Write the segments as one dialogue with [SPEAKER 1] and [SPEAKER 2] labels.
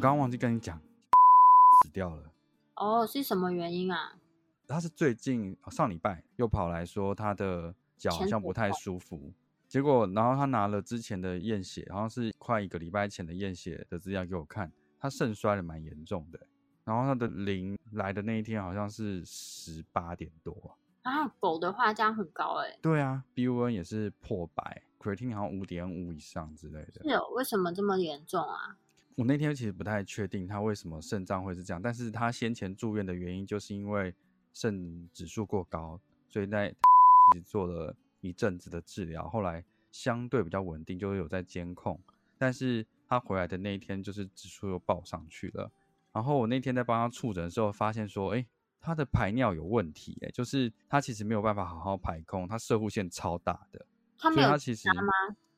[SPEAKER 1] 刚刚忘记跟你讲，死掉了。
[SPEAKER 2] 哦，是什么原因啊？
[SPEAKER 1] 他是最近上礼拜又跑来说，他的脚好像不太舒服。结果，然后他拿了之前的验血，好像是快一个礼拜前的验血的资料给我看，他肾衰的蛮严重的。然后他的零来的那一天好像是十八点多
[SPEAKER 2] 啊，狗的话这样很高哎。
[SPEAKER 1] 对啊，BUN 也是破百，creatine 好像五点五以上之类的。
[SPEAKER 2] 是哦，为什么这么严重啊？
[SPEAKER 1] 我那天其实不太确定他为什么肾脏会是这样，但是他先前住院的原因就是因为肾指数过高，所以在其实做了。一阵子的治疗，后来相对比较稳定，就是有在监控。但是他回来的那一天，就是指数又报上去了。然后我那天在帮他触诊的时候，发现说，哎，他的排尿有问题，哎，就是他其实没有办法好好排空，他射护腺超大的。
[SPEAKER 2] 他没有结扎吗？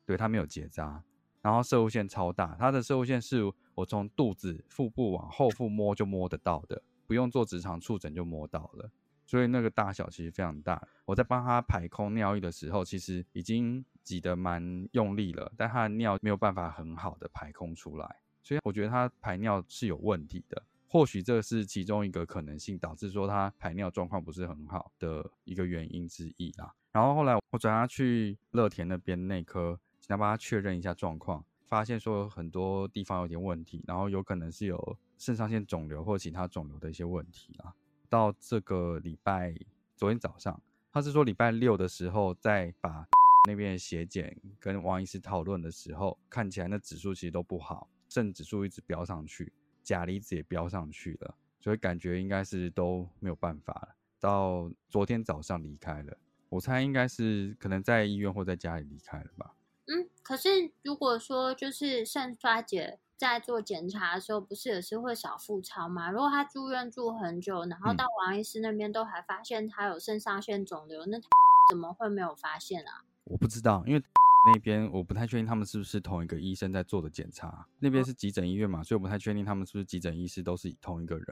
[SPEAKER 1] 对他没有结扎，然后射物线超大，他的射物线是我从肚子、腹部往后腹摸就摸得到的，不用做直肠触诊就摸到了。所以那个大小其实非常大。我在帮他排空尿液的时候，其实已经挤得蛮用力了，但他的尿没有办法很好的排空出来。所以我觉得他排尿是有问题的，或许这是其中一个可能性，导致说他排尿状况不是很好的一个原因之一啦。然后后来我转他去乐田那边内科，想帮他确认一下状况，发现说很多地方有点问题，然后有可能是有肾上腺肿瘤或其他肿瘤的一些问题啦。到这个礼拜，昨天早上，他是说礼拜六的时候，在把那边的血检跟王医师讨论的时候，看起来那指数其实都不好，肾指数一直飙上去，钾离子也飙上去了，所以感觉应该是都没有办法了。到昨天早上离开了，我猜应该是可能在医院或在家里离开了吧。
[SPEAKER 2] 嗯，可是如果说就是肾衰竭。在做检查的时候，不是也是会少腹超吗？如果他住院住很久，然后到王医师那边都还发现他有肾上腺肿瘤，那 怎么会没有发现啊？
[SPEAKER 1] 我不知道，因为 那边我不太确定他们是不是同一个医生在做的检查。那边是急诊医院嘛，所以我不太确定他们是不是急诊医师都是同一个人，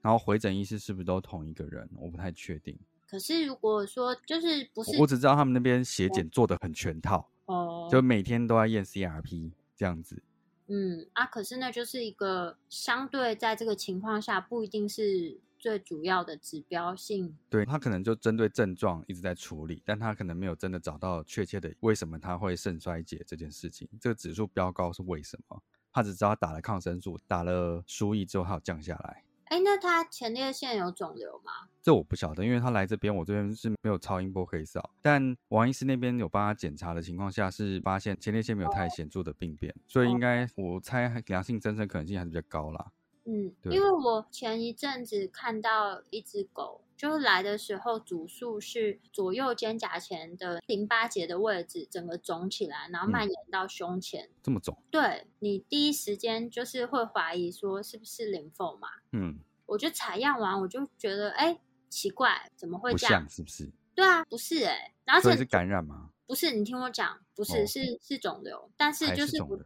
[SPEAKER 1] 然后回诊医师是不是都同一个人，我不太确定。
[SPEAKER 2] 可是如果说就是不是，
[SPEAKER 1] 我只知道他们那边血检做的很全套哦，就每天都要验 CRP 这样子。
[SPEAKER 2] 嗯啊，可是那就是一个相对在这个情况下不一定是最主要的指标性。
[SPEAKER 1] 对他可能就针对症状一直在处理，但他可能没有真的找到确切的为什么他会肾衰竭这件事情。这个指数飙高是为什么？他只知道打了抗生素，打了输液之后它有降下来。
[SPEAKER 2] 哎，那他前列腺有肿瘤吗？
[SPEAKER 1] 这我不晓得，因为他来这边，我这边是没有超音波可以扫。但王医师那边有帮他检查的情况下，是发现前列腺没有太显著的病变，所以应该我猜良性增生可能性还是比较高啦。
[SPEAKER 2] 嗯，因为我前一阵子看到一只狗，就是来的时候主诉是左右肩胛前的淋巴结的位置整个肿起来，然后蔓延到胸前，
[SPEAKER 1] 这么肿？
[SPEAKER 2] 对你第一时间就是会怀疑说是不是淋缝嘛？嗯，我就采样完我就觉得，哎，奇怪，怎么会这样？
[SPEAKER 1] 是不是？
[SPEAKER 2] 对啊，不是哎，然后这
[SPEAKER 1] 是感染吗？
[SPEAKER 2] 不是，你听我讲，不是，是是肿瘤，但是就是不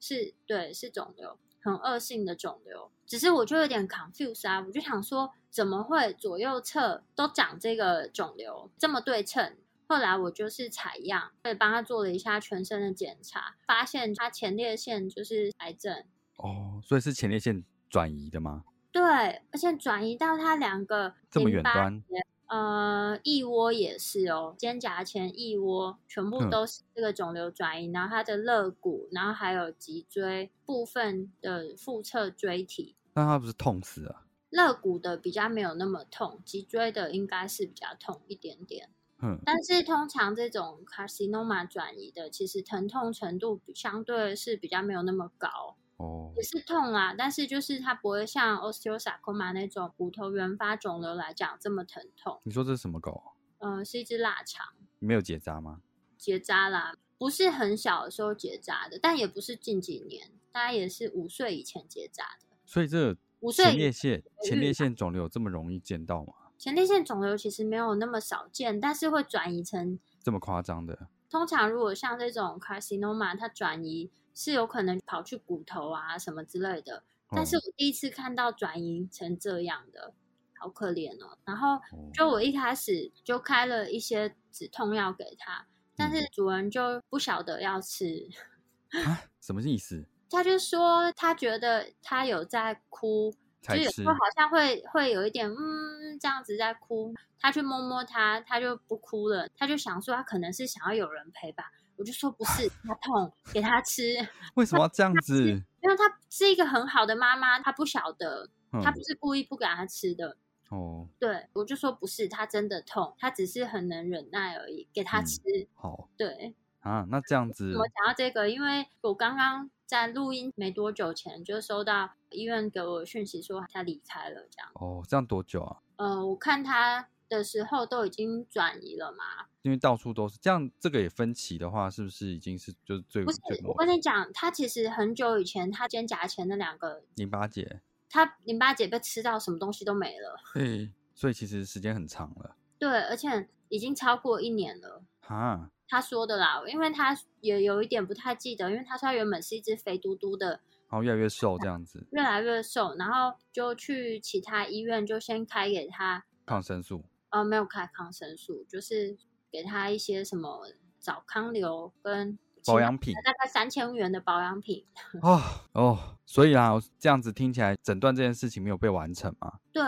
[SPEAKER 2] 是对，是肿瘤。很恶性的肿瘤，只是我就有点 confuse 啊，我就想说，怎么会左右侧都长这个肿瘤这么对称？后来我就是采样，也帮他做了一下全身的检查，发现他前列腺就是癌症。
[SPEAKER 1] 哦，所以是前列腺转移的吗？
[SPEAKER 2] 对，而且转移到他两个
[SPEAKER 1] 这么远端，
[SPEAKER 2] 呃，腋窝也是哦，肩胛前腋窝全部都是这个肿瘤转移，然后他的肋骨，然后还有脊椎部分的腹侧椎体。
[SPEAKER 1] 那他不是痛死啊？
[SPEAKER 2] 肋骨的比较没有那么痛，脊椎的应该是比较痛一点点。
[SPEAKER 1] 嗯，
[SPEAKER 2] 但是通常这种 carcinoma 转移的，其实疼痛程度相对是比较没有那么高。
[SPEAKER 1] 哦，
[SPEAKER 2] 也是痛啊，但是就是它不会像 osteosarcoma 那种骨头原发肿瘤来讲这么疼痛。
[SPEAKER 1] 你说这是什么狗？
[SPEAKER 2] 嗯，是一只腊肠。
[SPEAKER 1] 没有结扎吗？
[SPEAKER 2] 结扎啦，不是很小的时候结扎的，但也不是近几年，大概也是五岁以前结扎的。
[SPEAKER 1] 所以这。前列腺前列腺肿瘤这么容易见到吗？
[SPEAKER 2] 前列腺肿瘤其实没有那么少见，但是会转移成
[SPEAKER 1] 这么夸张的。
[SPEAKER 2] 通常如果像这种 carcinoma，它转移是有可能跑去骨头啊什么之类的。但是我第一次看到转移成这样的，好可怜哦。然后就我一开始就开了一些止痛药给他，但是主人就不晓得要吃
[SPEAKER 1] 啊？什么意思？
[SPEAKER 2] 他就说，他觉得他有在哭，就有时候好像会会有一点嗯这样子在哭。他去摸摸他，他就不哭了。他就想说，他可能是想要有人陪吧。我就说不是，他痛，给他吃。
[SPEAKER 1] 为什么要这样子？
[SPEAKER 2] 因为他是一个很好的妈妈，他不晓得，他不是故意不给他吃的。
[SPEAKER 1] 哦，
[SPEAKER 2] 对，我就说不是，他真的痛，他只是很能忍耐而已，给他吃。
[SPEAKER 1] 好，
[SPEAKER 2] 对
[SPEAKER 1] 啊，那这样子，
[SPEAKER 2] 我讲到这个，因为我刚刚。在录音没多久前，就收到医院给我讯息说他离开了，这样。
[SPEAKER 1] 哦，这样多久啊？
[SPEAKER 2] 呃，我看他的时候都已经转移了嘛。
[SPEAKER 1] 因为到处都是这样，这个也分歧的话，是不是已经是就是最
[SPEAKER 2] 不是？我跟你讲，他其实很久以前，他肩胛前那两个
[SPEAKER 1] 淋巴结，
[SPEAKER 2] 他淋巴结被吃到，什么东西都没了。
[SPEAKER 1] 对，所以其实时间很长了。
[SPEAKER 2] 对，而且已经超过一年了。
[SPEAKER 1] 哈。
[SPEAKER 2] 他说的啦，因为他也有一点不太记得，因为他说他原本是一只肥嘟嘟的，
[SPEAKER 1] 然后越来越瘦这样子，
[SPEAKER 2] 越来越瘦，然后就去其他医院就先开给他
[SPEAKER 1] 抗生素，
[SPEAKER 2] 呃，没有开抗生素，就是给他一些什么早康流跟
[SPEAKER 1] 保养品，
[SPEAKER 2] 大概三千元的保养品。
[SPEAKER 1] 哦 哦，所以啊，这样子听起来诊断这件事情没有被完成吗？
[SPEAKER 2] 对，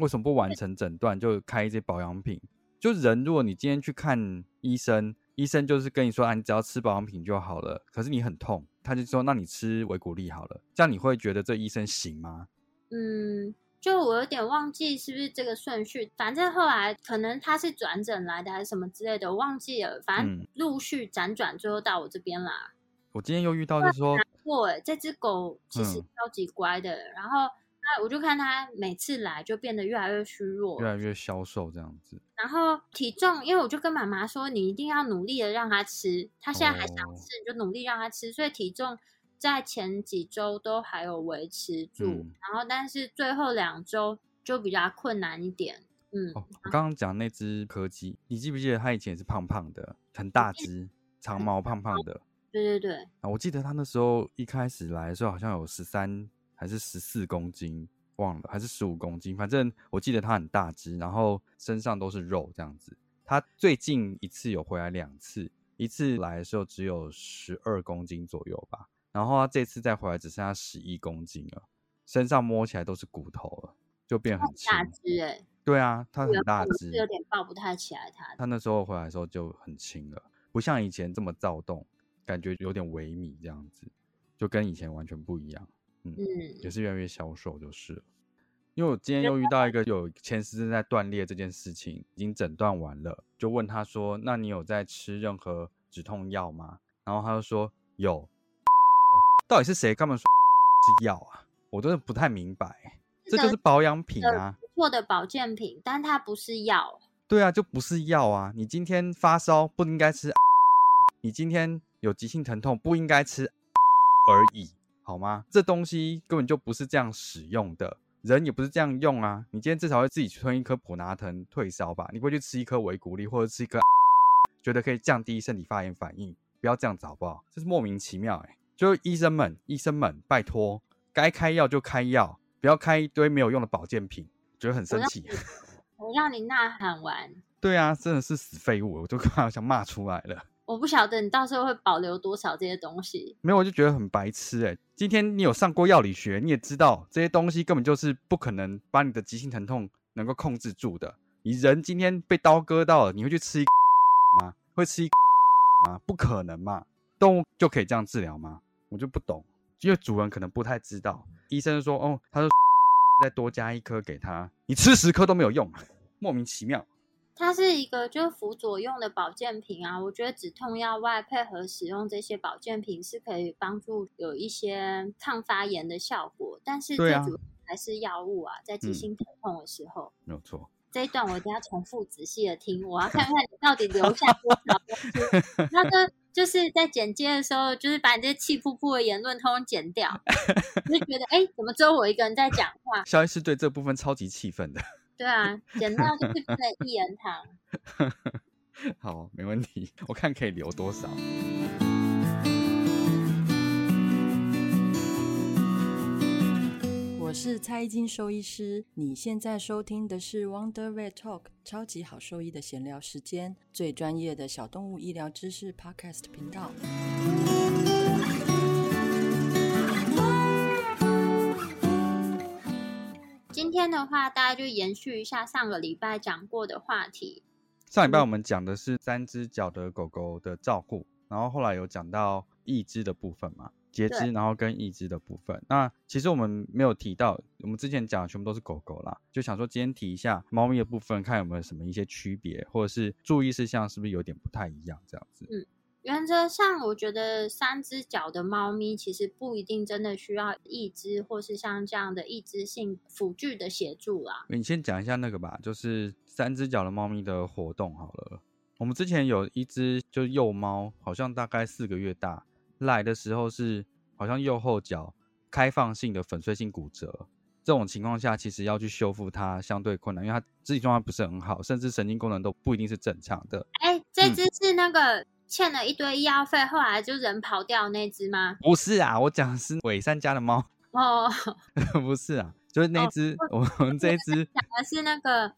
[SPEAKER 1] 为什么不完成诊断就开一些保养品？就人，如果你今天去看医生。医生就是跟你说啊，你只要吃保养品就好了。可是你很痛，他就说那你吃维骨力好了。这样你会觉得这医生行吗？
[SPEAKER 2] 嗯，就我有点忘记是不是这个顺序。反正后来可能他是转诊来的还是什么之类的，我忘记了。反正陆续辗转，最后到我这边啦。
[SPEAKER 1] 我今天又遇到就是说，
[SPEAKER 2] 过这只狗其实超级乖的，然后。那我就看它每次来就变得越来越虚弱，
[SPEAKER 1] 越来越消瘦这样子。
[SPEAKER 2] 然后体重，因为我就跟妈妈说，你一定要努力的让它吃，它现在还想吃，你就努力让它吃。所以体重在前几周都还有维持住，然后但是最后两周就比较困难一点。嗯，
[SPEAKER 1] 我刚刚讲那只柯基，你记不记得它以前是胖胖的，很大只，长毛胖胖的。
[SPEAKER 2] 对对对。
[SPEAKER 1] 啊，我记得它那时候一开始来的时候好像有十三。还是十四公斤，忘了，还是十五公斤，反正我记得它很大只，然后身上都是肉这样子。它最近一次有回来两次，一次来的时候只有十二公斤左右吧，然后它这次再回来只剩下十一公斤了，身上摸起来都是骨头了，就变很轻。
[SPEAKER 2] 大只哎，
[SPEAKER 1] 对啊，它很大只，
[SPEAKER 2] 有点抱不太起来它。
[SPEAKER 1] 它那时候回来的时候就很轻了，不像以前这么躁动，感觉有点萎靡这样子，就跟以前完全不一样。嗯，也是越来越消瘦，就是了。因为我今天又遇到一个有前十字在断裂这件事情，已经诊断完了，就问他说：“那你有在吃任何止痛药吗？”然后他就说有。到底是谁？干嘛说 是药啊？我真的不太明白。这就是保养品啊，
[SPEAKER 2] 不错的保健品，但它不是药。
[SPEAKER 1] 对啊，就不是药啊。你今天发烧不应该吃，你今天有急性疼痛不应该吃 而已。好吗？这东西根本就不是这样使用的，人也不是这样用啊！你今天至少会自己吞一颗普拿疼退烧吧？你不会去吃一颗维骨力或者吃一颗，觉得可以降低身体发炎反应？不要这样子好不好？这是莫名其妙哎！就医生们，医生们，拜托，该开药就开药，不要开一堆没有用的保健品。觉得很生气。
[SPEAKER 2] 我让你呐喊完。
[SPEAKER 1] 对啊，真的是死废物，我就快要想骂出来了。
[SPEAKER 2] 我不晓得你到时候会保留多少这些东西。
[SPEAKER 1] 没有，我就觉得很白痴哎。今天你有上过药理学，你也知道这些东西根本就是不可能把你的急性疼痛能够控制住的。你人今天被刀割到了，你会去吃一 吗？会吃一吗？不可能嘛。动物就可以这样治疗吗？我就不懂，因为主人可能不太知道。医生说哦，他说再多加一颗给他，你吃十颗都没有用，莫名其妙。
[SPEAKER 2] 它是一个就是辅佐用的保健品啊，我觉得止痛药外配合使用这些保健品是可以帮助有一些抗发炎的效果，但是最主要还是药物啊，在急性疼痛的时候。
[SPEAKER 1] 没有错。
[SPEAKER 2] 这一段我一定要重复仔细的听，我要看看你到底留下多少东西。那个就是在剪接的时候，就是把你这些气噗噗的言论通通剪掉，就觉得哎，怎么只有我一个人在讲话？
[SPEAKER 1] 肖医师对这部分超级气愤的。
[SPEAKER 2] 对啊，剪到就是不能一言堂。
[SPEAKER 1] 好，没问题，我看可以留多少。
[SPEAKER 3] 我是蔡依金兽医师，你现在收听的是 Wonder Vet Talk 超级好兽医的闲聊时间，最专业的小动物医疗知识 Podcast 频道。
[SPEAKER 2] 今天的话，大家就延续一下上个礼拜讲过的话题。
[SPEAKER 1] 上礼拜我们讲的是三只脚的狗狗的照顾，然后后来有讲到义肢的部分嘛，截肢，然后跟义肢的部分。那其实我们没有提到，我们之前讲的全部都是狗狗啦，就想说今天提一下猫咪的部分，看有没有什么一些区别，或者是注意事项是不是有点不太一样这样子。
[SPEAKER 2] 嗯。原则上，我觉得三只脚的猫咪其实不一定真的需要一只，或是像这样的一只性辅具的协助啦。
[SPEAKER 1] 你先讲一下那个吧，就是三只脚的猫咪的活动好了。我们之前有一只就幼猫，好像大概四个月大，来的时候是好像右后脚开放性的粉碎性骨折，这种情况下其实要去修复它相对困难，因为它肢体状况不是很好，甚至神经功能都不一定是正常的。
[SPEAKER 2] 哎，这只是那个。欠了一堆医药费，后来就人跑掉那只吗？
[SPEAKER 1] 不是啊，我讲的是伪三家的猫。
[SPEAKER 2] 哦，
[SPEAKER 1] 不是啊，就是那只，我们这只
[SPEAKER 2] 讲的是那个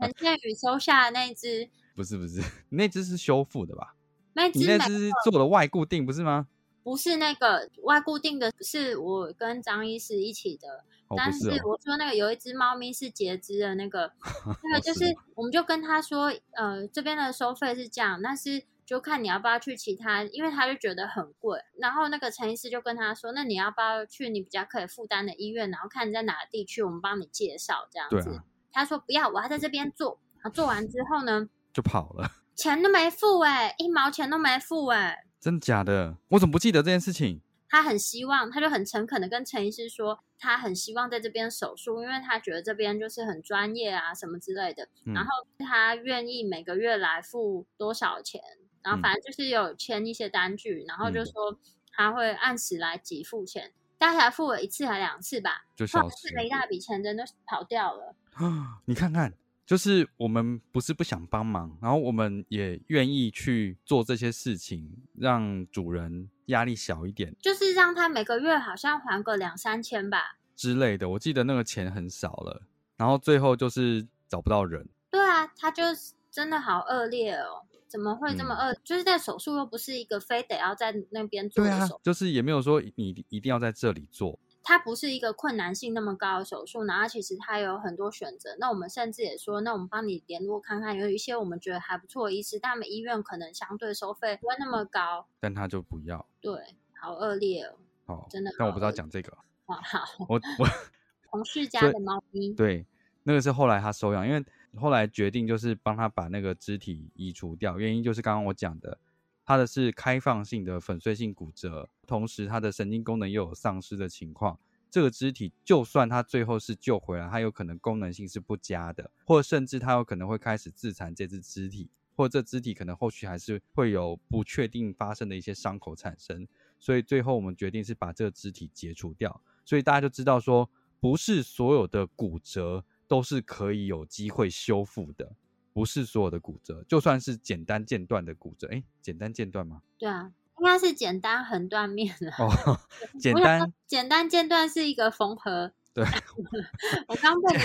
[SPEAKER 2] 陈建宇收下的那只。
[SPEAKER 1] 不是不是，那只是修复的吧？
[SPEAKER 2] 那
[SPEAKER 1] 只那只做了外固定不是吗？
[SPEAKER 2] 不是那个外固定的，是我跟张医师一起的。但是我说那个有一只猫咪是截肢的那个，那个就是我们就跟他说，呃，这边的收费是这样，但是。就看你要不要去其他，因为他就觉得很贵。然后那个陈医师就跟他说：“那你要不要去你比较可以负担的医院？然后看你在哪个地区，我们帮你介绍这样子。”他说：“不要，我要在这边做。”然后做完之后呢，
[SPEAKER 1] 就跑了，
[SPEAKER 2] 钱都没付哎，一毛钱都没付哎，
[SPEAKER 1] 真的假的？我怎么不记得这件事情？
[SPEAKER 2] 他很希望，他就很诚恳的跟陈医师说，他很希望在这边手术，因为他觉得这边就是很专业啊，什么之类的。然后他愿意每个月来付多少钱？然后反正就是有签一些单据，然后就说他会按时来给付钱，大概付了一次还两次吧，
[SPEAKER 1] 就消
[SPEAKER 2] 失了一大笔钱，真的跑掉了。
[SPEAKER 1] 啊 你看看，就是我们不是不想帮忙，然后我们也愿意去做这些事情，让主人压力小一点，
[SPEAKER 2] 就是让他每个月好像还个两三千吧
[SPEAKER 1] 之类的。我记得那个钱很少了，然后最后就是找不到人。
[SPEAKER 2] 对啊，他就是真的好恶劣哦。怎么会这么恶？就是在手术又不是一个非得要在那边做的手，
[SPEAKER 1] 就是也没有说你一定要在这里做。
[SPEAKER 2] 它不是一个困难性那么高的手术，然后其实它有很多选择。那我们甚至也说，那我们帮你联络看看，有一些我们觉得还不错的医师，但他们医院可能相对收费不会那么高，
[SPEAKER 1] 但他就不要。
[SPEAKER 2] 对，好恶劣哦。
[SPEAKER 1] 哦，
[SPEAKER 2] 真的。
[SPEAKER 1] 但我不知道讲这个。
[SPEAKER 2] 哦，好。
[SPEAKER 1] 我我
[SPEAKER 2] 同事 家的猫咪。
[SPEAKER 1] 对，那个是后来他收养，因为。后来决定就是帮他把那个肢体移除掉，原因就是刚刚我讲的，他的是开放性的粉碎性骨折，同时他的神经功能又有丧失的情况。这个肢体就算他最后是救回来，他有可能功能性是不佳的，或甚至他有可能会开始自残这只肢体，或这肢体可能后续还是会有不确定发生的一些伤口产生。所以最后我们决定是把这个肢体解除掉。所以大家就知道说，不是所有的骨折。都是可以有机会修复的，不是所有的骨折，就算是简单间断的骨折，哎，简单间断吗？
[SPEAKER 2] 对啊，应该是简单横断面了。
[SPEAKER 1] 哦，简单
[SPEAKER 2] 简单间断是一个缝合
[SPEAKER 1] 对，
[SPEAKER 2] 我刚被你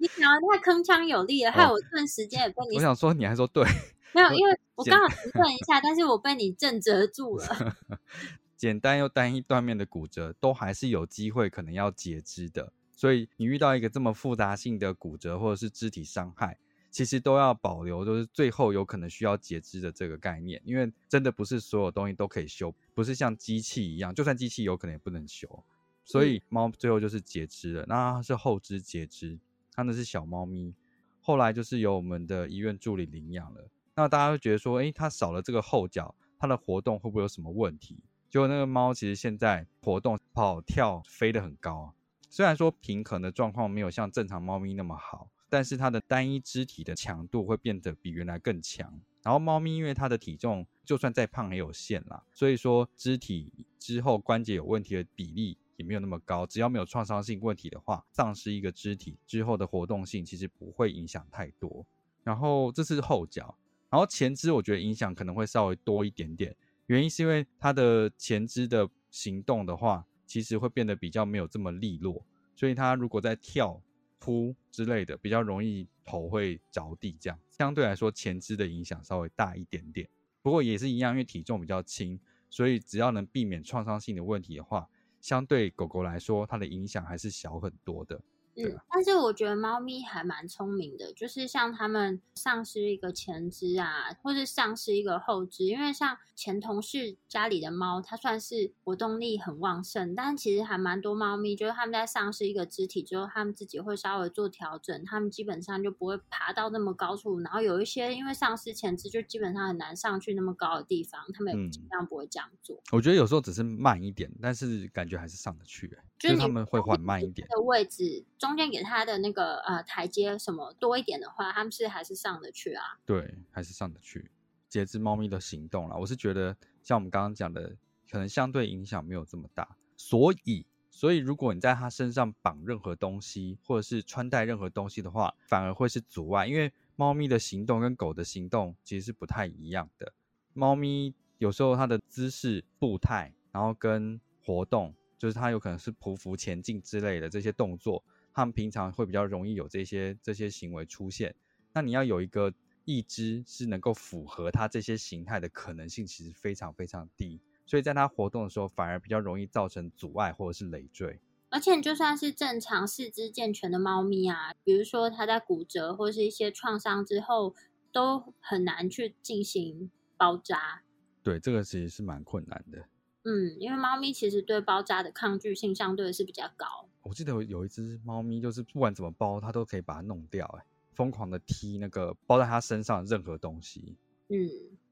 [SPEAKER 2] 你讲的太铿锵有力了，害我顿时间也被你。
[SPEAKER 1] 我想说，你还说对，
[SPEAKER 2] 没有，因为我刚好停顿一下，但是我被你震折住了。
[SPEAKER 1] 简单又单一断面的骨折，都还是有机会可能要截肢的。所以你遇到一个这么复杂性的骨折或者是肢体伤害，其实都要保留，就是最后有可能需要截肢的这个概念。因为真的不是所有东西都可以修，不是像机器一样，就算机器有可能也不能修。所以猫最后就是截肢了，那它是后肢截肢，它那是小猫咪，后来就是由我们的医院助理领养了。那大家会觉得说，诶，它少了这个后脚，它的活动会不会有什么问题？结果那个猫其实现在活动、跑、跳、飞得很高。虽然说平衡的状况没有像正常猫咪那么好，但是它的单一肢体的强度会变得比原来更强。然后猫咪因为它的体重就算再胖也有限啦，所以说肢体之后关节有问题的比例也没有那么高。只要没有创伤性问题的话，丧失一个肢体之后的活动性其实不会影响太多。然后这是后脚，然后前肢我觉得影响可能会稍微多一点点。原因是因为它的前肢的行动的话，其实会变得比较没有这么利落，所以它如果在跳、扑之类的，比较容易头会着地，这样相对来说前肢的影响稍微大一点点。不过也是一样，因为体重比较轻，所以只要能避免创伤性的问题的话，相对狗狗来说，它的影响还是小很多的。
[SPEAKER 2] 嗯，但是我觉得猫咪还蛮聪明的，就是像它们丧失一个前肢啊，或是丧失一个后肢，因为像前同事家里的猫，它算是活动力很旺盛，但其实还蛮多猫咪，就是它们在丧失一个肢体之后，它们自己会稍微做调整，它们基本上就不会爬到那么高处，然后有一些因为丧失前肢，就基本上很难上去那么高的地方，它们也尽量不会这样做。
[SPEAKER 1] 我觉得有时候只是慢一点，但是感觉还是上得去，就是他们会缓慢一点
[SPEAKER 2] 的位置。中间给它的那个呃台阶什么多一点的话，他们是还是上得去啊？
[SPEAKER 1] 对，还是上得去。节制猫咪的行动啦，我是觉得像我们刚刚讲的，可能相对影响没有这么大。所以，所以如果你在它身上绑任何东西，或者是穿戴任何东西的话，反而会是阻碍，因为猫咪的行动跟狗的行动其实是不太一样的。猫咪有时候它的姿势、步态，然后跟活动，就是它有可能是匍匐前进之类的这些动作。他们平常会比较容易有这些这些行为出现，那你要有一个义肢是能够符合它这些形态的可能性，其实非常非常低，所以在它活动的时候反而比较容易造成阻碍或者是累赘。
[SPEAKER 2] 而且就算是正常四肢健全的猫咪啊，比如说它在骨折或是一些创伤之后，都很难去进行包扎。
[SPEAKER 1] 对，这个其实是蛮困难的。
[SPEAKER 2] 嗯，因为猫咪其实对包扎的抗拒性相对是比较高。
[SPEAKER 1] 我记得有一只猫咪，就是不管怎么包，它都可以把它弄掉，哎，疯狂的踢那个包在它身上任何东西。
[SPEAKER 2] 嗯，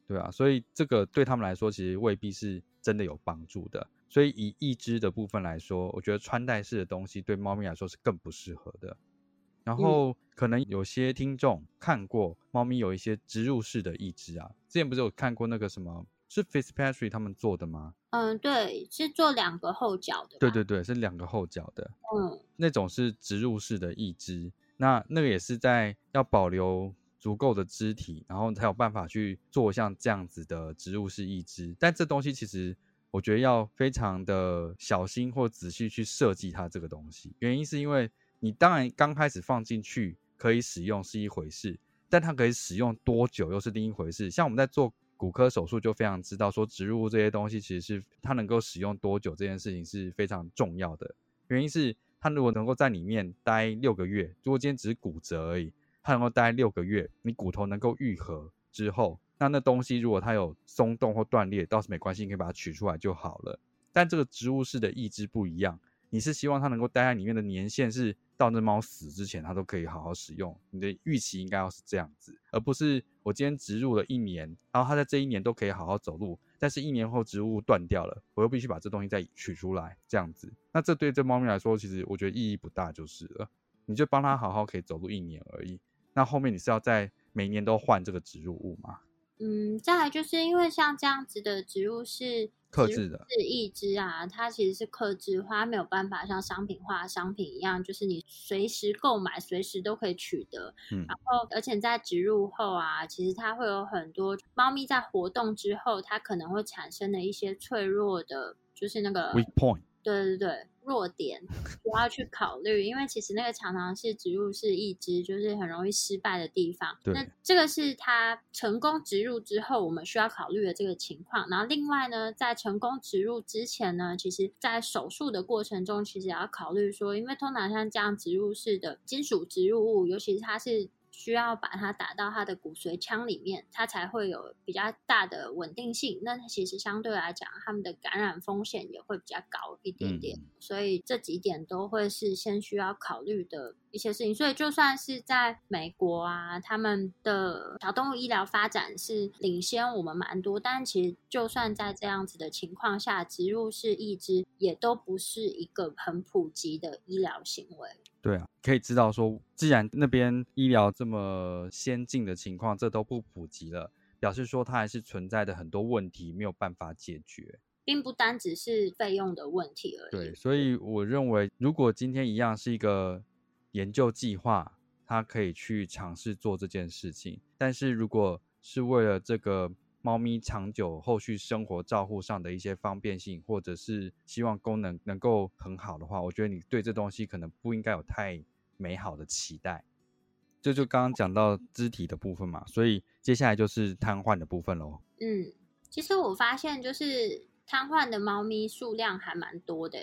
[SPEAKER 1] 对啊，所以这个对他们来说，其实未必是真的有帮助的。所以以义肢的部分来说，我觉得穿戴式的东西对猫咪来说是更不适合的。然后可能有些听众看过猫咪有一些植入式的义肢啊，之前不是有看过那个什么？是 Fitzpatrick 他们做的吗？
[SPEAKER 2] 嗯，对，是做两个后脚的。
[SPEAKER 1] 对对对，是两个后脚的。
[SPEAKER 2] 嗯，
[SPEAKER 1] 那种是植入式的义肢，那那个也是在要保留足够的肢体，然后才有办法去做像这样子的植入式义肢。但这东西其实我觉得要非常的小心或仔细去设计它这个东西。原因是因为你当然刚开始放进去可以使用是一回事，但它可以使用多久又是另一回事。像我们在做。骨科手术就非常知道说植入这些东西其实是它能够使用多久这件事情是非常重要的。原因是它如果能够在里面待六个月，如果今天只是骨折而已，它能够待六个月，你骨头能够愈合之后，那那东西如果它有松动或断裂，倒是没关系，你可以把它取出来就好了。但这个植物式的义肢不一样，你是希望它能够待在里面的年限是。到那猫死之前，它都可以好好使用。你的预期应该要是这样子，而不是我今天植入了一年，然后它在这一年都可以好好走路，但是一年后植物断掉了，我又必须把这东西再取出来，这样子，那这对这猫咪来说，其实我觉得意义不大就是了。你就帮它好好可以走路一年而已，那后面你是要在每年都换这个植入物吗？
[SPEAKER 2] 嗯，再来就是因为像这样子的植物是。
[SPEAKER 1] 克制的，
[SPEAKER 2] 是一支啊，它其实是克制花，没有办法像商品化商品一样，就是你随时购买，随时都可以取得。
[SPEAKER 1] 嗯，
[SPEAKER 2] 然后而且在植入后啊，其实它会有很多猫咪在活动之后，它可能会产生的一些脆弱的，就是那个
[SPEAKER 1] weak point。
[SPEAKER 2] 对对对，弱点不要去考虑，因为其实那个常常是植入式义肢，就是很容易失败的地方。那这个是它成功植入之后，我们需要考虑的这个情况。然后另外呢，在成功植入之前呢，其实在手术的过程中，其实也要考虑说，因为通常像这样植入式的金属植入物，尤其是它是。需要把它打到他的骨髓腔里面，它才会有比较大的稳定性。那其实相对来讲，他们的感染风险也会比较高一点点。所以这几点都会是先需要考虑的一些事情。所以就算是在美国啊，他们的小动物医疗发展是领先我们蛮多，但其实就算在这样子的情况下，植入式义肢也都不是一个很普及的医疗行为。
[SPEAKER 1] 对啊，可以知道说，既然那边医疗这么先进的情况，这都不普及了，表示说它还是存在的很多问题没有办法解决，
[SPEAKER 2] 并不单只是费用的问题而已。
[SPEAKER 1] 对，所以我认为，如果今天一样是一个研究计划，它可以去尝试做这件事情，但是如果是为了这个。猫咪长久后续生活照护上的一些方便性，或者是希望功能能够很好的话，我觉得你对这东西可能不应该有太美好的期待。这就刚刚讲到肢体的部分嘛，所以接下来就是瘫痪的部分喽。
[SPEAKER 2] 嗯，其实我发现就是瘫痪的猫咪数量还蛮多的。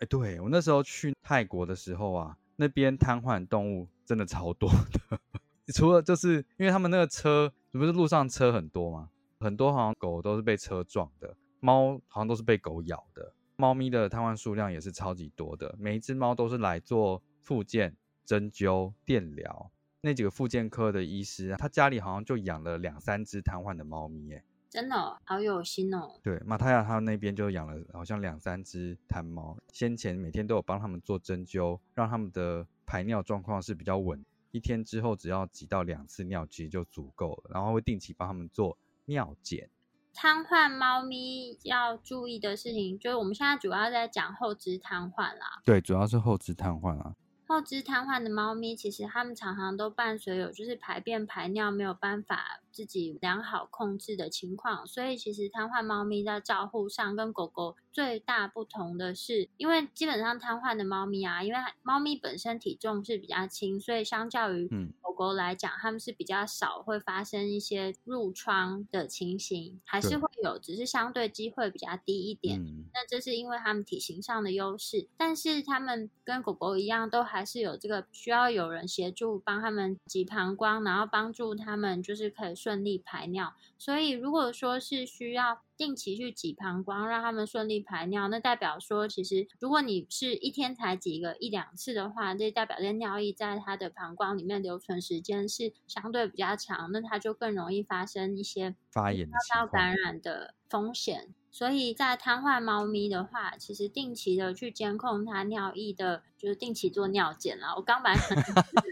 [SPEAKER 1] 哎，对我那时候去泰国的时候啊，那边瘫痪动物真的超多的。除了就是因为他们那个车，不是路上车很多吗？很多好像狗都是被车撞的，猫好像都是被狗咬的。猫咪的瘫痪数量也是超级多的，每一只猫都是来做复健、针灸、电疗。那几个复健科的医师，他家里好像就养了两三只瘫痪的猫咪，哎，
[SPEAKER 2] 真的好有心哦。
[SPEAKER 1] 对，马泰亚他那边就养了好像两三只瘫猫，先前每天都有帮他们做针灸，让他们的排尿状况是比较稳。一天之后只要挤到两次尿其实就足够了，然后会定期帮他们做。尿检，
[SPEAKER 2] 瘫痪猫咪要注意的事情，就是我们现在主要在讲后肢瘫痪啦。
[SPEAKER 1] 对，主要是后肢瘫痪啊。
[SPEAKER 2] 后肢瘫痪的猫咪，其实它们常常都伴随有就是排便排尿没有办法自己良好控制的情况，所以其实瘫痪猫咪在照护上跟狗狗最大不同的是，因为基本上瘫痪的猫咪啊，因为猫咪本身体重是比较轻，所以相较于狗狗来讲，它们是比较少会发生一些褥疮的情形，还是会有，只是相对机会比较低一点。那这是因为他们体型上的优势，但是他们跟狗狗一样都还。还是有这个需要有人协助帮他们挤膀胱，然后帮助他们就是可以顺利排尿。所以如果说是需要定期去挤膀胱，让他们顺利排尿，那代表说其实如果你是一天才挤个一两次的话，这代表这尿液在它的膀胱里面留存时间是相对比较长，那它就更容易发生一些
[SPEAKER 1] 发炎、
[SPEAKER 2] 到感染的风险。所以在瘫痪猫咪的话，其实定期的去监控它尿液的，就是定期做尿检啦。我刚买，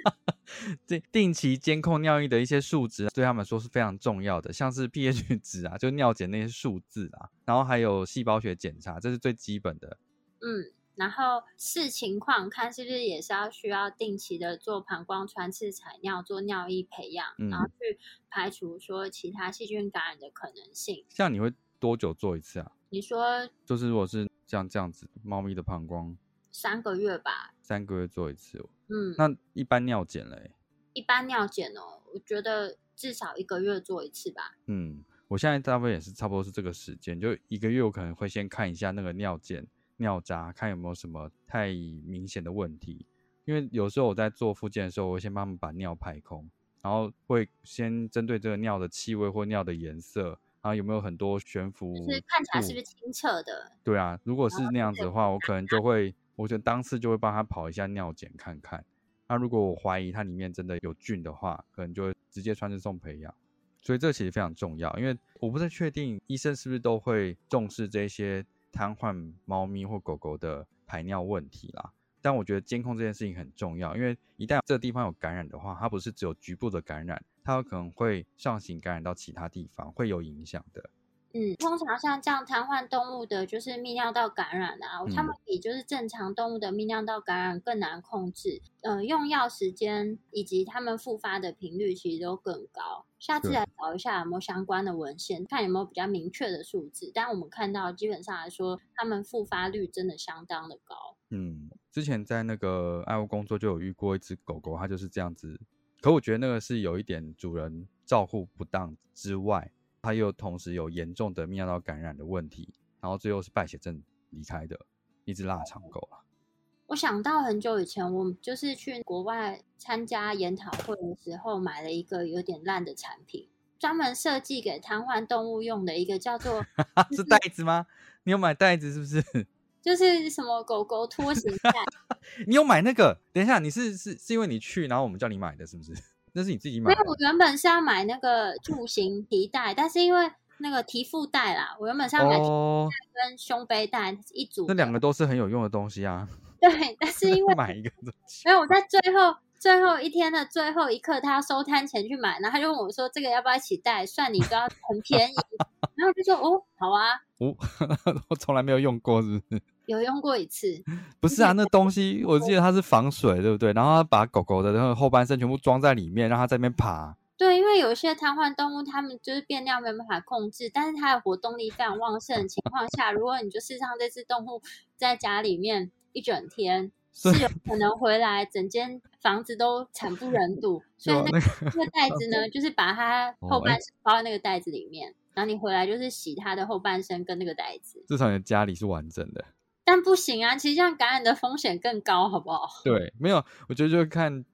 [SPEAKER 1] 定定期监控尿液的一些数值，对他们说是非常重要的，像是 pH 值啊，就尿检那些数字啊，然后还有细胞学检查，这是最基本的。
[SPEAKER 2] 嗯，然后视情况看是不是也是要需要定期的做膀胱穿刺采尿，做尿液培养，然后去排除说其他细菌感染的可能性。
[SPEAKER 1] 像你会。多久做一次啊？
[SPEAKER 2] 你说
[SPEAKER 1] 就是如果是像这样子，猫咪的膀胱
[SPEAKER 2] 三个月吧，
[SPEAKER 1] 三个月做一次。
[SPEAKER 2] 嗯，
[SPEAKER 1] 那一般尿检嘞？
[SPEAKER 2] 一般尿检哦，我觉得至少一个月做一次吧。
[SPEAKER 1] 嗯，我现在大部分也是差不多是这个时间，就一个月我可能会先看一下那个尿检、尿渣，看有没有什么太明显的问题。因为有时候我在做复健的时候，我会先帮他们把尿排空，然后会先针对这个尿的气味或尿的颜色。然后有没有很多悬浮？
[SPEAKER 2] 是看起来是不是清澈的？
[SPEAKER 1] 对啊，如果是那样子的话，我可能就会，我就当次就会帮他跑一下尿检看看。那如果我怀疑它里面真的有菌的话，可能就会直接穿刺送培养。所以这其实非常重要，因为我不太确定医生是不是都会重视这些瘫痪猫咪或狗狗的排尿问题啦。但我觉得监控这件事情很重要，因为一旦这个地方有感染的话，它不是只有局部的感染，它有可能会上行感染到其他地方，会有影响的。
[SPEAKER 2] 嗯，通常像这样瘫痪动物的，就是泌尿道感染啊，它们比就是正常动物的泌尿道感染更难控制。呃，用药时间以及它们复发的频率其实都更高。下次来找一下有没有相关的文献，看有没有比较明确的数字。但我们看到基本上来说，它们复发率真的相当的高。
[SPEAKER 1] 嗯，之前在那个爱屋工作就有遇过一只狗狗，它就是这样子。可我觉得那个是有一点主人照顾不当之外。他又同时有严重的泌尿道感染的问题，然后最后是败血症离开的一只腊肠狗啊。
[SPEAKER 2] 我想到很久以前，我就是去国外参加研讨会的时候，买了一个有点烂的产品，专门设计给瘫痪动物用的一个叫做
[SPEAKER 1] 是袋子吗？你有买袋子是不是？
[SPEAKER 2] 就是什么狗狗拖鞋袋？
[SPEAKER 1] 你有买那个？等一下，你是是是因为你去，然后我们叫你买的，是不是？那是你自己买？
[SPEAKER 2] 没有，我原本是要买那个助行皮带，但是因为那个提腹带啦，我原本是要买提腹带跟胸背带一组。
[SPEAKER 1] 那两个都是很有用的东西啊。
[SPEAKER 2] 对，但是因为
[SPEAKER 1] 买一个东西，
[SPEAKER 2] 没有我在最后最后一天的最后一刻，他要收摊前去买，然后他就问我说：“这个要不要一起带？算你都要很便宜。”然后就说：“哦，好啊。”
[SPEAKER 1] 哦，我从来没有用过，是不是？
[SPEAKER 2] 有用过一次，
[SPEAKER 1] 不是啊，那东西我记得它是防水，对不对？然后把狗狗的那个后半身全部装在里面，让它在那边爬。
[SPEAKER 2] 对，因为有些瘫痪动物，它们就是变量没办法控制，但是它的活动力非常旺盛的情况下，如果你就是让这只动物在家里面一整天，是有可能回来整间房子都惨不忍睹。所以那个那个袋子呢，就是把它后半身包在那个袋子里面，然后你回来就是洗它的后半身跟那个袋子，
[SPEAKER 1] 至少你的家里是完整的。
[SPEAKER 2] 但不行啊，其实这样感染的风险更高，好不好？
[SPEAKER 1] 对，没有，我觉得就看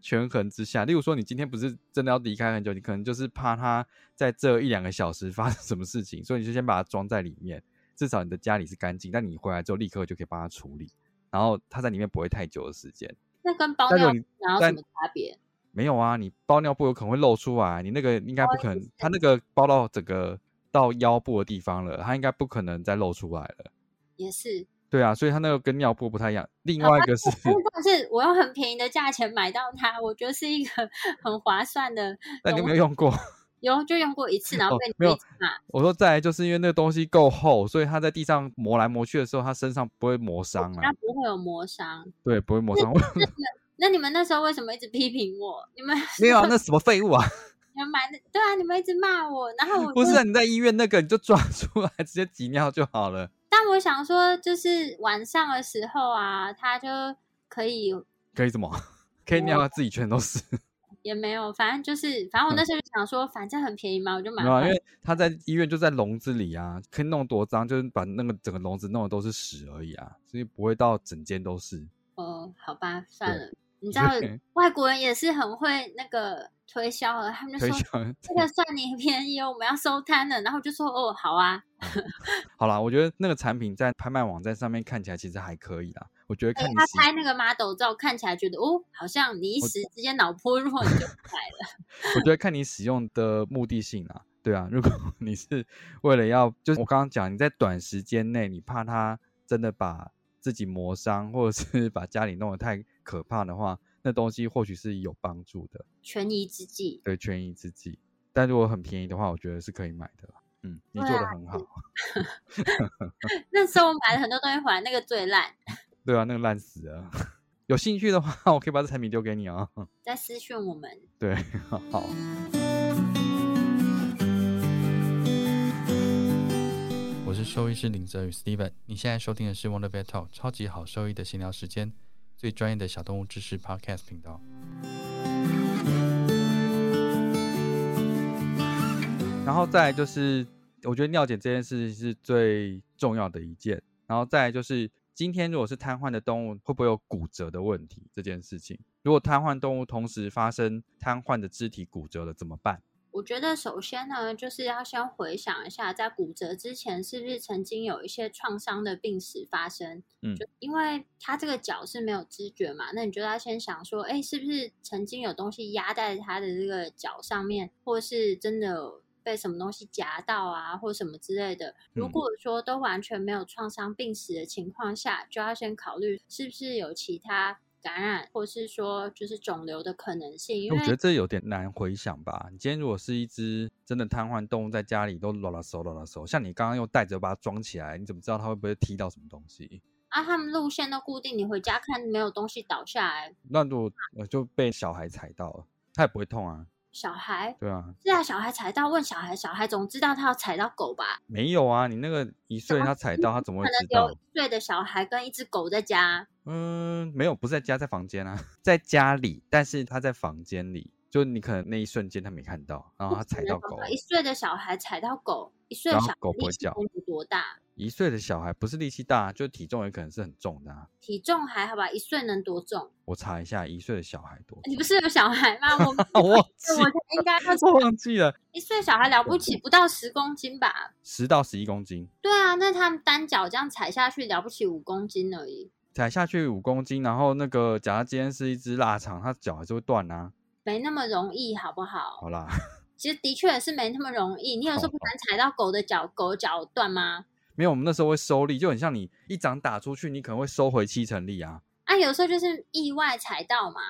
[SPEAKER 1] 权衡之下。例如说，你今天不是真的要离开很久，你可能就是怕他在这一两个小时发生什么事情，所以你就先把它装在里面，至少你的家里是干净。但你回来之后，立刻就可以帮他处理，然后他在里面不会太久的时间。
[SPEAKER 2] 那跟包尿布有什么差别？
[SPEAKER 1] 没有啊，你包尿布有可能会漏出来，你那个应该不可能，他那个包到整个到腰部的地方了，他应该不可能再漏出来了。
[SPEAKER 2] 也是，
[SPEAKER 1] 对啊，所以它那个跟尿布不太一样。另外一个是，
[SPEAKER 2] 是我用很便宜的价钱买到它，我觉得是一个 很划算的。
[SPEAKER 1] 那你有没有用过？
[SPEAKER 2] 有，就用过一次，然后被
[SPEAKER 1] 没有我说再来，就是因为那个东西够厚，所以它在地上磨来磨去的时候，它身上不会磨伤啊。
[SPEAKER 2] 它不会有磨伤。
[SPEAKER 1] 对，不会磨伤。
[SPEAKER 2] 那你们那时候为什么一直批评我？你们
[SPEAKER 1] 没有啊？那什么废物啊？
[SPEAKER 2] 你们买的对啊？你们一直骂我，然后我
[SPEAKER 1] 不是啊？你在医院那个，你就抓出来直接挤尿就好了。
[SPEAKER 2] 但我想说，就是晚上的时候啊，他就可以
[SPEAKER 1] 可以怎么？可以尿到自己全都是？
[SPEAKER 2] 也没有，反正就是，反正我那时候就想说，反正很便宜嘛，我就买了。
[SPEAKER 1] 因为他在医院就在笼子里啊，可以弄多脏，就是把那个整个笼子弄的都是屎而已啊，所以不会到整间都是。
[SPEAKER 2] 哦，好吧，算了。你知道外国人也是很会那个推销的，他们就说这个算你便宜哦，我们要收摊了。然后就说哦，好啊。
[SPEAKER 1] 好啦，我觉得那个产品在拍卖网站上面看起来其实还可以啦。我觉得看
[SPEAKER 2] 他拍那个 model 照看起来觉得哦，好像你一时之间脑波弱你就买了。
[SPEAKER 1] 我觉得看你使用的目的性啊，对啊，如果 你是为了要，就是我刚刚讲，你在短时间内你怕他真的把自己磨伤，或者是 把家里弄得太。可怕的话，那东西或许是有帮助的，
[SPEAKER 2] 权宜之计。
[SPEAKER 1] 对，权宜之计。但如果很便宜的话，我觉得是可以买的。嗯，你做的很好。
[SPEAKER 2] 那时候我买了很多东西回来，那个最烂。
[SPEAKER 1] 对啊，那个烂死了。有兴趣的话，我可以把这产品丢给你啊。
[SPEAKER 2] 在私讯我们。
[SPEAKER 1] 对，好。我是兽医师林哲宇 Steven，你现在收听的是 Wonder Vet Talk 超级好兽医的闲聊时间。最专业的小动物知识 Podcast 频道，然后再来就是，我觉得尿检这件事情是最重要的一件。然后再来就是，今天如果是瘫痪的动物，会不会有骨折的问题？这件事情，如果瘫痪动物同时发生瘫痪的肢体骨折了，怎么办？
[SPEAKER 2] 我觉得首先呢，就是要先回想一下，在骨折之前是不是曾经有一些创伤的病史发生？嗯，就因为他这个脚是没有知觉嘛，那你就要先想说，哎，是不是曾经有东西压在他的这个脚上面，或是真的被什么东西夹到啊，或什么之类的？如果说都完全没有创伤病史的情况下，就要先考虑是不是有其他。感染，或是说就是肿瘤的可能性。因
[SPEAKER 1] 为我觉得这有点难回想吧。你今天如果是一只真的瘫痪动物，在家里都拉拉手拉拉手，像你刚刚用袋子把它装起来，你怎么知道它会不会踢到什么东西？
[SPEAKER 2] 啊，他们路线都固定，你回家看没有东西倒下来，
[SPEAKER 1] 那如果就被小孩踩到了，他也不会痛啊。
[SPEAKER 2] 小孩
[SPEAKER 1] 对啊，
[SPEAKER 2] 是啊，小孩踩到问小孩，小孩总知道他要踩到狗吧？
[SPEAKER 1] 没有啊，你那个一岁他踩到，他怎么会知道？
[SPEAKER 2] 一岁的小孩跟一只狗在家？
[SPEAKER 1] 嗯，没有，不在家，在房间啊，在家里，但是他在房间里，就你可能那一瞬间他没看到，然后他踩到狗。
[SPEAKER 2] 一岁的小孩踩到狗，一岁小
[SPEAKER 1] 狗不会叫，
[SPEAKER 2] 多大？
[SPEAKER 1] 一岁的小孩不是力气大，就体重也可能是很重的。
[SPEAKER 2] 体重还好吧？一岁能多重？
[SPEAKER 1] 我查一下，一岁的小孩多？
[SPEAKER 2] 你不是有小孩吗？我
[SPEAKER 1] 我忘记，
[SPEAKER 2] 我应该
[SPEAKER 1] 忘记了。
[SPEAKER 2] 一岁小孩了不起，不到十公斤吧？
[SPEAKER 1] 十到十一公斤。
[SPEAKER 2] 对啊，那他们单脚这样踩下去了不起五公斤而已。
[SPEAKER 1] 踩下去五公斤，然后那个假如今天是一只腊肠，它脚还是会断啊？
[SPEAKER 2] 没那么容易，好不好？
[SPEAKER 1] 好啦，
[SPEAKER 2] 其实的确是没那么容易。你有时候不敢踩到狗的脚，狗脚断吗？
[SPEAKER 1] 没有，我们那时候会收力，就很像你一掌打出去，你可能会收回七成力啊。
[SPEAKER 2] 啊，有时候就是意外踩到嘛。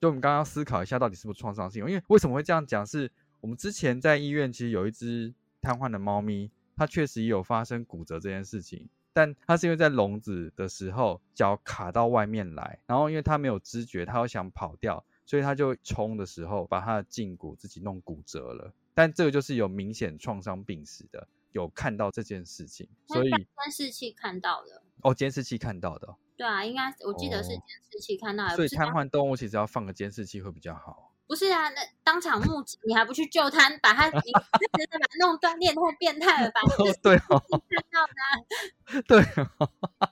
[SPEAKER 1] 就我们刚刚思考一下，到底是不是创伤性？因为为什么会这样讲？是我们之前在医院其实有一只瘫痪的猫咪，它确实也有发生骨折这件事情，但它是因为在笼子的时候脚卡到外面来，然后因为它没有知觉，它又想跑掉，所以它就冲的时候把它的胫骨自己弄骨折了。但这个就是有明显创伤病史的。有看到这件事情，所以监
[SPEAKER 2] 视器看到的
[SPEAKER 1] 哦，监视器看到的，
[SPEAKER 2] 对啊，应该我记得是监视器看到的。
[SPEAKER 1] 所以瘫痪动物其实要放个监视器会比较好。
[SPEAKER 2] 不是啊，那当场目击你还不去救他，把他你真的把它弄断裂，太变态了吧？
[SPEAKER 1] 对哦，
[SPEAKER 2] 看到的，
[SPEAKER 1] 对哦，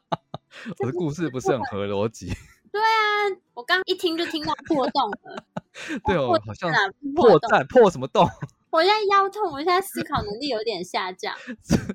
[SPEAKER 1] 我的故事不是很合逻辑。
[SPEAKER 2] 对啊，我刚一听就听到破洞了。
[SPEAKER 1] 对哦，好像破绽破什么洞？
[SPEAKER 2] 我现在腰痛，我现在思考能力有点下降。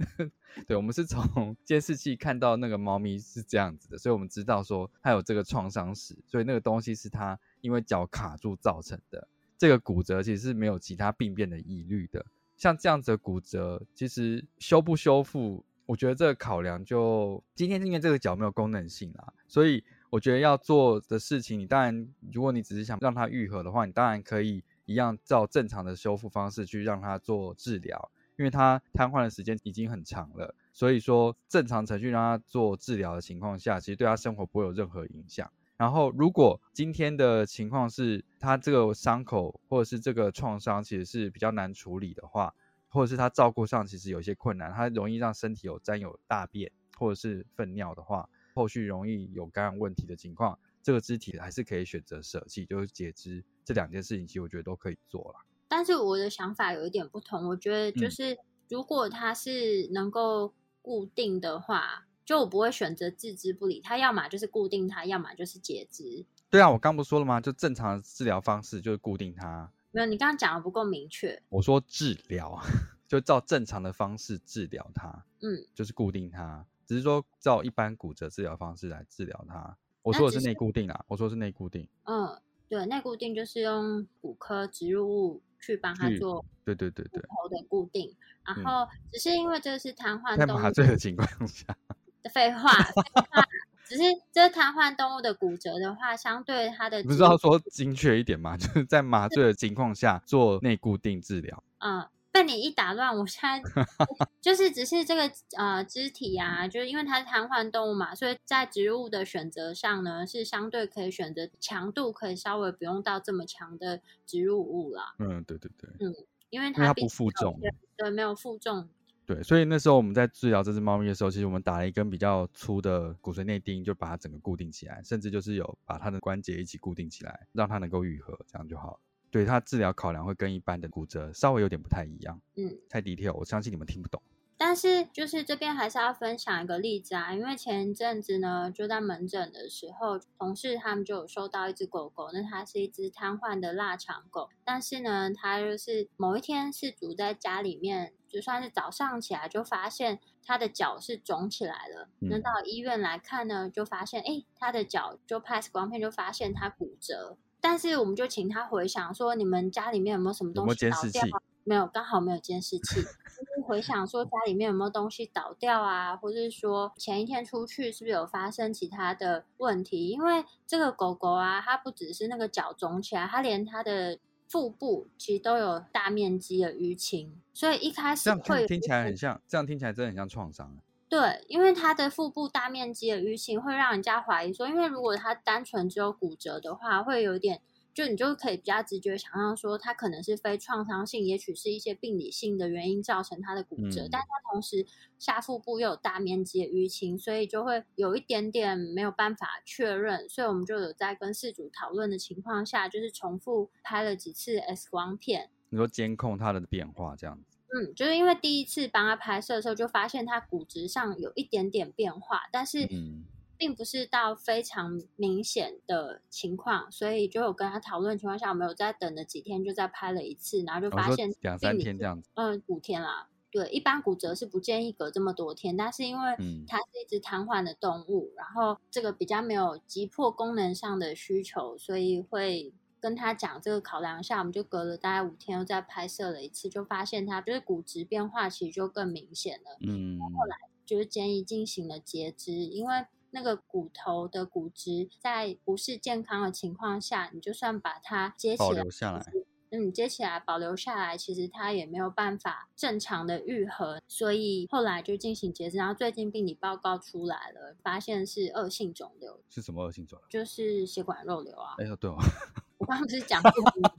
[SPEAKER 1] 对，我们是从监视器看到那个猫咪是这样子的，所以我们知道说它有这个创伤史，所以那个东西是它因为脚卡住造成的。这个骨折其实是没有其他病变的疑虑的。像这样子的骨折，其实修不修复，我觉得这个考量就今天因为这个脚没有功能性啦，所以我觉得要做的事情，你当然如果你只是想让它愈合的话，你当然可以。一样照正常的修复方式去让他做治疗，因为他瘫痪的时间已经很长了，所以说正常程序让他做治疗的情况下，其实对他生活不会有任何影响。然后如果今天的情况是他这个伤口或者是这个创伤其实是比较难处理的话，或者是他照顾上其实有些困难，他容易让身体有沾有大便或者是粪尿的话，后续容易有感染问题的情况。这个肢体还是可以选择舍弃，就是截肢这两件事情，其实我觉得都可以做了。
[SPEAKER 2] 但是我的想法有一点不同，我觉得就是如果它是能够固定的话，就我不会选择置之不理。它要么就是固定它，要么就是截肢。
[SPEAKER 1] 对啊，我刚不说了吗？就正常的治疗方式就是固定它。
[SPEAKER 2] 没有，你刚刚讲的不够明确。
[SPEAKER 1] 我说治疗 就照正常的方式治疗它，
[SPEAKER 2] 嗯，
[SPEAKER 1] 就是固定它，只是说照一般骨折治疗方式来治疗它。我说的是内固定啊，我说是内固定。
[SPEAKER 2] 嗯，对，内固定就是用骨科植入物去帮他做，
[SPEAKER 1] 对对对对，
[SPEAKER 2] 头的固定。然后只是因为这是瘫痪，
[SPEAKER 1] 在麻醉的情况下，
[SPEAKER 2] 废话，废话。只是这瘫痪动物的骨折的话，相对它的，
[SPEAKER 1] 不知道说精确一点嘛？就是在麻醉的情况下做内固定治疗。
[SPEAKER 2] 嗯。被你一打乱，我现在 就是只是这个呃肢体啊，就是因为它是瘫痪动物嘛，所以在植物的选择上呢，是相对可以选择强度可以稍微不用到这么强的植入物啦。
[SPEAKER 1] 嗯，对对对，
[SPEAKER 2] 嗯，因为它
[SPEAKER 1] 不负重，
[SPEAKER 2] 对，没有负重。
[SPEAKER 1] 对，所以那时候我们在治疗这只猫咪的时候，其实我们打了一根比较粗的骨髓内钉，就把它整个固定起来，甚至就是有把它的关节一起固定起来，让它能够愈合，这样就好了。对它治疗考量会跟一般的骨折稍微有点不太一样，
[SPEAKER 2] 嗯，
[SPEAKER 1] 太 detail，我相信你们听不懂。
[SPEAKER 2] 但是就是这边还是要分享一个例子啊，因为前一阵子呢，就在门诊的时候，同事他们就有收到一只狗狗，那它是一只瘫痪的腊肠狗，但是呢，它就是某一天是主在家里面，就算是早上起来就发现它的脚是肿起来了，那到医院来看呢，就发现哎，它的脚就拍 X 光片就发现它骨折。但是我们就请他回想说，你们家里面有没有什么东西倒掉？没有，刚好没有监视器。回想说家里面有没有东西倒掉啊，或者是说前一天出去是不是有发生其他的问题？因为这个狗狗啊，它不只是那个脚肿起来，它连它的腹部其实都有大面积的淤青，所以一开始
[SPEAKER 1] 这样
[SPEAKER 2] 会
[SPEAKER 1] 听听起来很像，这样听起来真的很像创伤。
[SPEAKER 2] 对，因为它的腹部大面积的淤青会让人家怀疑说，因为如果它单纯只有骨折的话，会有点。就你就可以比较直觉想象说，它可能是非创伤性，也许是一些病理性的原因造成它的骨折，但它同时下腹部又有大面积的淤青，所以就会有一点点没有办法确认，所以我们就有在跟事主讨论的情况下，就是重复拍了几次 X 光片，
[SPEAKER 1] 你说监控它的变化这样子。
[SPEAKER 2] 嗯，就是因为第一次帮他拍摄的时候，就发现他骨质上有一点点变化，但是。并不是到非常明显的情况，所以就有跟他讨论情况下，我们有在等了几天，就再拍了一次，然后就发现
[SPEAKER 1] 两三天这样子，
[SPEAKER 2] 嗯，五天啦。对，一般骨折是不建议隔这么多天，但是因为它是一只瘫痪的动物，然后这个比较没有急迫功能上的需求，所以会跟他讲这个考量下，我们就隔了大概五天又再拍摄了一次，就发现他就是骨质变化其实就更明显了。嗯，后来就是建议进行了截肢，因为。那个骨头的骨质在不是健康的情况下，你就算把它接起来，
[SPEAKER 1] 下来，
[SPEAKER 2] 嗯，接起来保留下来，其实它也没有办法正常的愈合，所以后来就进行截肢。然后最近病理报告出来了，发现是恶性肿瘤。
[SPEAKER 1] 是什么恶性肿瘤？
[SPEAKER 2] 就是血管肉瘤啊。
[SPEAKER 1] 哎呦，对哦，
[SPEAKER 2] 我刚刚不是讲过吗？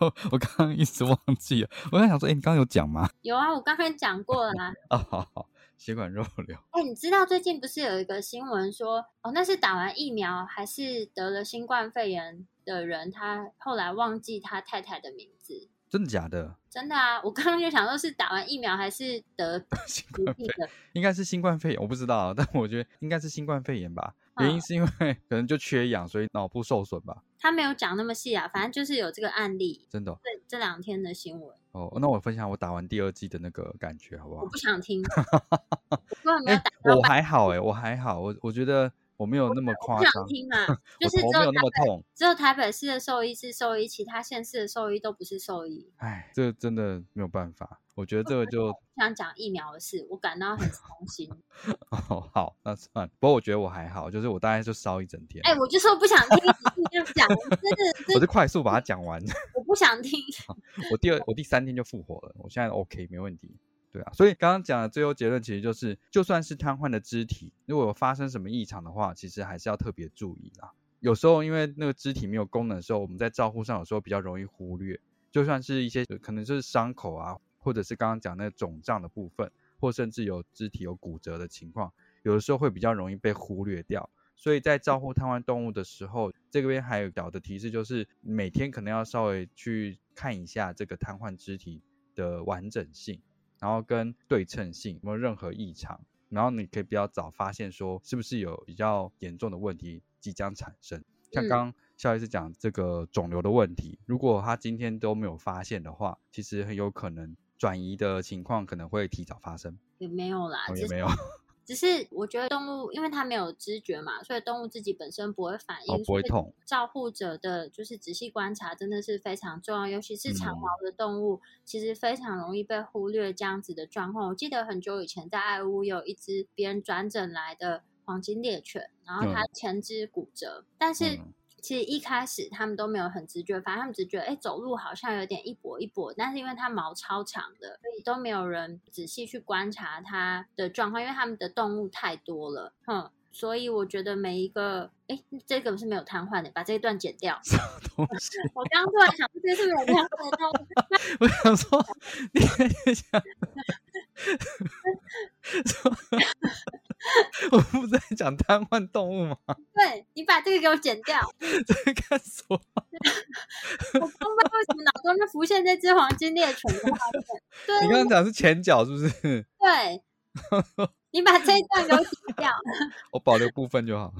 [SPEAKER 1] 我刚刚一直忘记了。我在想说，哎，你刚刚有讲吗？
[SPEAKER 2] 有啊，我刚刚讲过了啊。
[SPEAKER 1] 哦，好好。血管肉瘤。
[SPEAKER 2] 哎，你知道最近不是有一个新闻说，哦，那是打完疫苗还是得了新冠肺炎的人，他后来忘记他太太的名字。
[SPEAKER 1] 真的假的？
[SPEAKER 2] 真的啊！我刚刚就想说，是打完疫苗还是得
[SPEAKER 1] 新冠肺炎？应该是新冠肺炎，我不知道，但我觉得应该是新冠肺炎吧。原因是因为可能就缺氧，所以脑部受损吧。
[SPEAKER 2] 他没有讲那么细啊，反正就是有这个案例。
[SPEAKER 1] 真的？
[SPEAKER 2] 对，这两天的新闻。
[SPEAKER 1] 哦，那我分享我打完第二季的那个感觉好不好？
[SPEAKER 2] 我不想听。我
[SPEAKER 1] 我还好哎，我还好，我我觉得。我没有那么夸张，
[SPEAKER 2] 听嘛，就是只有那么痛，只有台北市的兽医是兽医，其他县市的兽医都不是兽医。
[SPEAKER 1] 哎，这真的没有办法。我觉得这个就
[SPEAKER 2] 想讲疫苗的事，我感到很伤心。
[SPEAKER 1] 哦，好，那算了。不过我觉得我还好，就是我大概就烧一整天。
[SPEAKER 2] 哎，我就说不想听你这样讲，真的。
[SPEAKER 1] 我就快速把它讲完。
[SPEAKER 2] 我不想听。
[SPEAKER 1] 我第二，我第三天就复活了，我现在 OK，没问题。对啊，所以刚刚讲的最后结论其实就是，就算是瘫痪的肢体，如果有发生什么异常的话，其实还是要特别注意啦。有时候因为那个肢体没有功能的时候，我们在照护上有时候比较容易忽略。就算是一些可能就是伤口啊，或者是刚刚讲那个肿胀的部分，或甚至有肢体有骨折的情况，有的时候会比较容易被忽略掉。所以在照顾瘫痪动物的时候，这边还有小的提示，就是每天可能要稍微去看一下这个瘫痪肢体的完整性。然后跟对称性有没有任何异常，然后你可以比较早发现说是不是有比较严重的问题即将产生。像刚刚肖医师讲这个肿瘤的问题，如果他今天都没有发现的话，其实很有可能转移的情况可能会提早发生。
[SPEAKER 2] 也没有啦，
[SPEAKER 1] 也没有。
[SPEAKER 2] 只是我觉得动物，因为它没有知觉嘛，所以动物自己本身不会反应，
[SPEAKER 1] 不会痛。
[SPEAKER 2] 照护者的就是仔细观察，真的是非常重要。尤其是长毛的动物，其实非常容易被忽略这样子的状况。我记得很久以前在爱屋有一只别人转诊来的黄金猎犬，然后它前肢骨折，但是。其实一开始他们都没有很直觉，反正他们只觉得哎走路好像有点一跛一跛，但是因为它毛超长的，所以都没有人仔细去观察它的状况，因为他们的动物太多了，哼。所以我觉得每一个，哎，这个是没有瘫痪的，把这一段剪掉。我刚刚突然想，这是没有瘫痪的。
[SPEAKER 1] 我想说，你想，我不是在讲瘫痪动物吗？
[SPEAKER 2] 对你把这个给我剪掉。
[SPEAKER 1] 在干什么？
[SPEAKER 2] 我不知道为什么脑中就浮现这只黄金猎犬的画面？对，
[SPEAKER 1] 你刚刚讲是前脚是不是？
[SPEAKER 2] 对。你把这一段给我剪掉，
[SPEAKER 1] 我保留部分就好。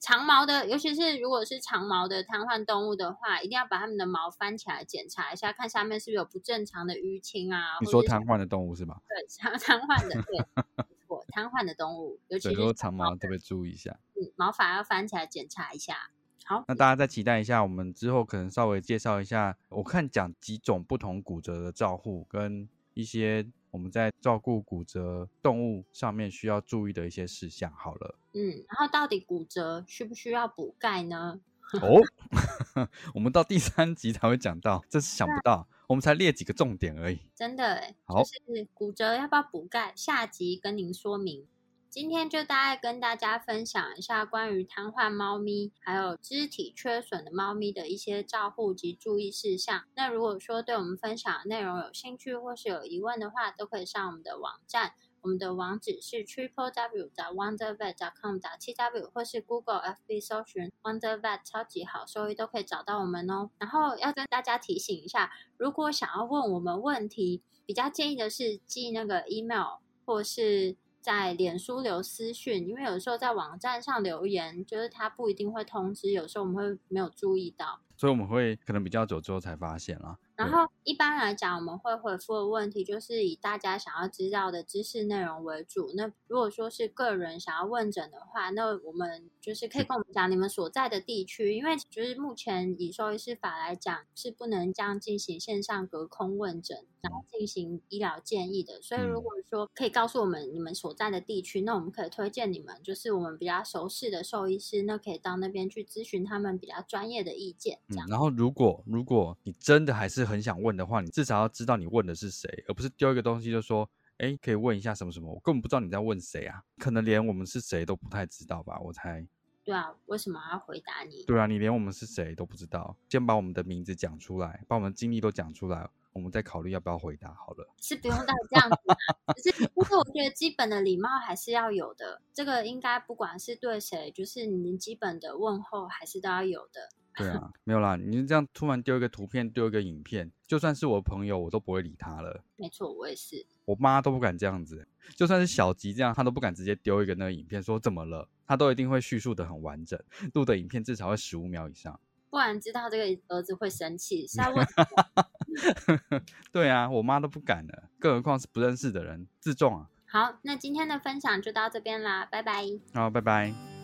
[SPEAKER 2] 长毛的，尤其是如果是长毛的瘫痪动物的话，一定要把它们的毛翻起来检查一下，看下面是不是有不正常的淤青啊。
[SPEAKER 1] 你说瘫痪的动物是吧？
[SPEAKER 2] 对，瘫瘫痪的，对，错，瘫痪的动物，尤其是
[SPEAKER 1] 长毛特别注意一下。
[SPEAKER 2] 嗯，毛发要翻起来检查一下。好，
[SPEAKER 1] 那大家再期待一下，我们之后可能稍微介绍一下，我看讲几种不同骨折的照护跟一些。我们在照顾骨折动物上面需要注意的一些事项。好了，
[SPEAKER 2] 嗯，然后到底骨折需不需要补钙呢？
[SPEAKER 1] 哦，我们到第三集才会讲到，真是想不到，我们才列几个重点而已。
[SPEAKER 2] 真的，
[SPEAKER 1] 好，
[SPEAKER 2] 就是骨折要不要补钙？下集跟您说明。今天就大概跟大家分享一下关于瘫痪猫咪还有肢体缺损的猫咪的一些照护及注意事项。那如果说对我们分享的内容有兴趣或是有疑问的话，都可以上我们的网站，我们的网址是 triple w 的 wondervet com 打七 w 或是 Google FB 搜寻 wondervet 超级好收益都可以找到我们哦。然后要跟大家提醒一下，如果想要问我们问题，比较建议的是寄那个 email 或是。在脸书留私讯，因为有时候在网站上留言，就是他不一定会通知，有时候我们会没有注意到，
[SPEAKER 1] 所以我们会可能比较久之后才发现啦。
[SPEAKER 2] 然后一般来讲，我们会回复的问题就是以大家想要知道的知识内容为主。那如果说是个人想要问诊的话，那我们就是可以跟我们讲你们所在的地区，因为就是目前以兽医师法来讲是不能这样进行线上隔空问诊，然后进行医疗建议的。所以如果说可以告诉我们你们所在的地区，那我们可以推荐你们，就是我们比较熟悉的兽医师，那可以到那边去咨询他们比较专业的意见。这样。
[SPEAKER 1] 然后如果如果你真的还是很想问的话，你至少要知道你问的是谁，而不是丢一个东西就说，哎，可以问一下什么什么，我根本不知道你在问谁啊，可能连我们是谁都不太知道吧，我猜。
[SPEAKER 2] 对啊，为什么要回答你？
[SPEAKER 1] 对啊，你连我们是谁都不知道，先把我们的名字讲出来，把我们经历都讲出来，我们再考虑要不要回答好了。
[SPEAKER 2] 是不用到这样子，只是不过我觉得基本的礼貌还是要有的，这个应该不管是对谁，就是你基本的问候还是都要有的。
[SPEAKER 1] 对 啊，没有啦，你这样突然丢一个图片，丢一个影片，就算是我朋友，我都不会理他了。
[SPEAKER 2] 没错，我也是。
[SPEAKER 1] 我妈都不敢这样子，就算是小吉这样，他都不敢直接丢一个那个影片，说怎么了，他都一定会叙述的很完整，录的影片至少会十五秒以上，
[SPEAKER 2] 不然知道这个儿子会生气，是要问。
[SPEAKER 1] 对啊，我妈都不敢了，更何况是不认识的人，自重啊。
[SPEAKER 2] 好，那今天的分享就到这边啦，拜拜。
[SPEAKER 1] 好，拜拜。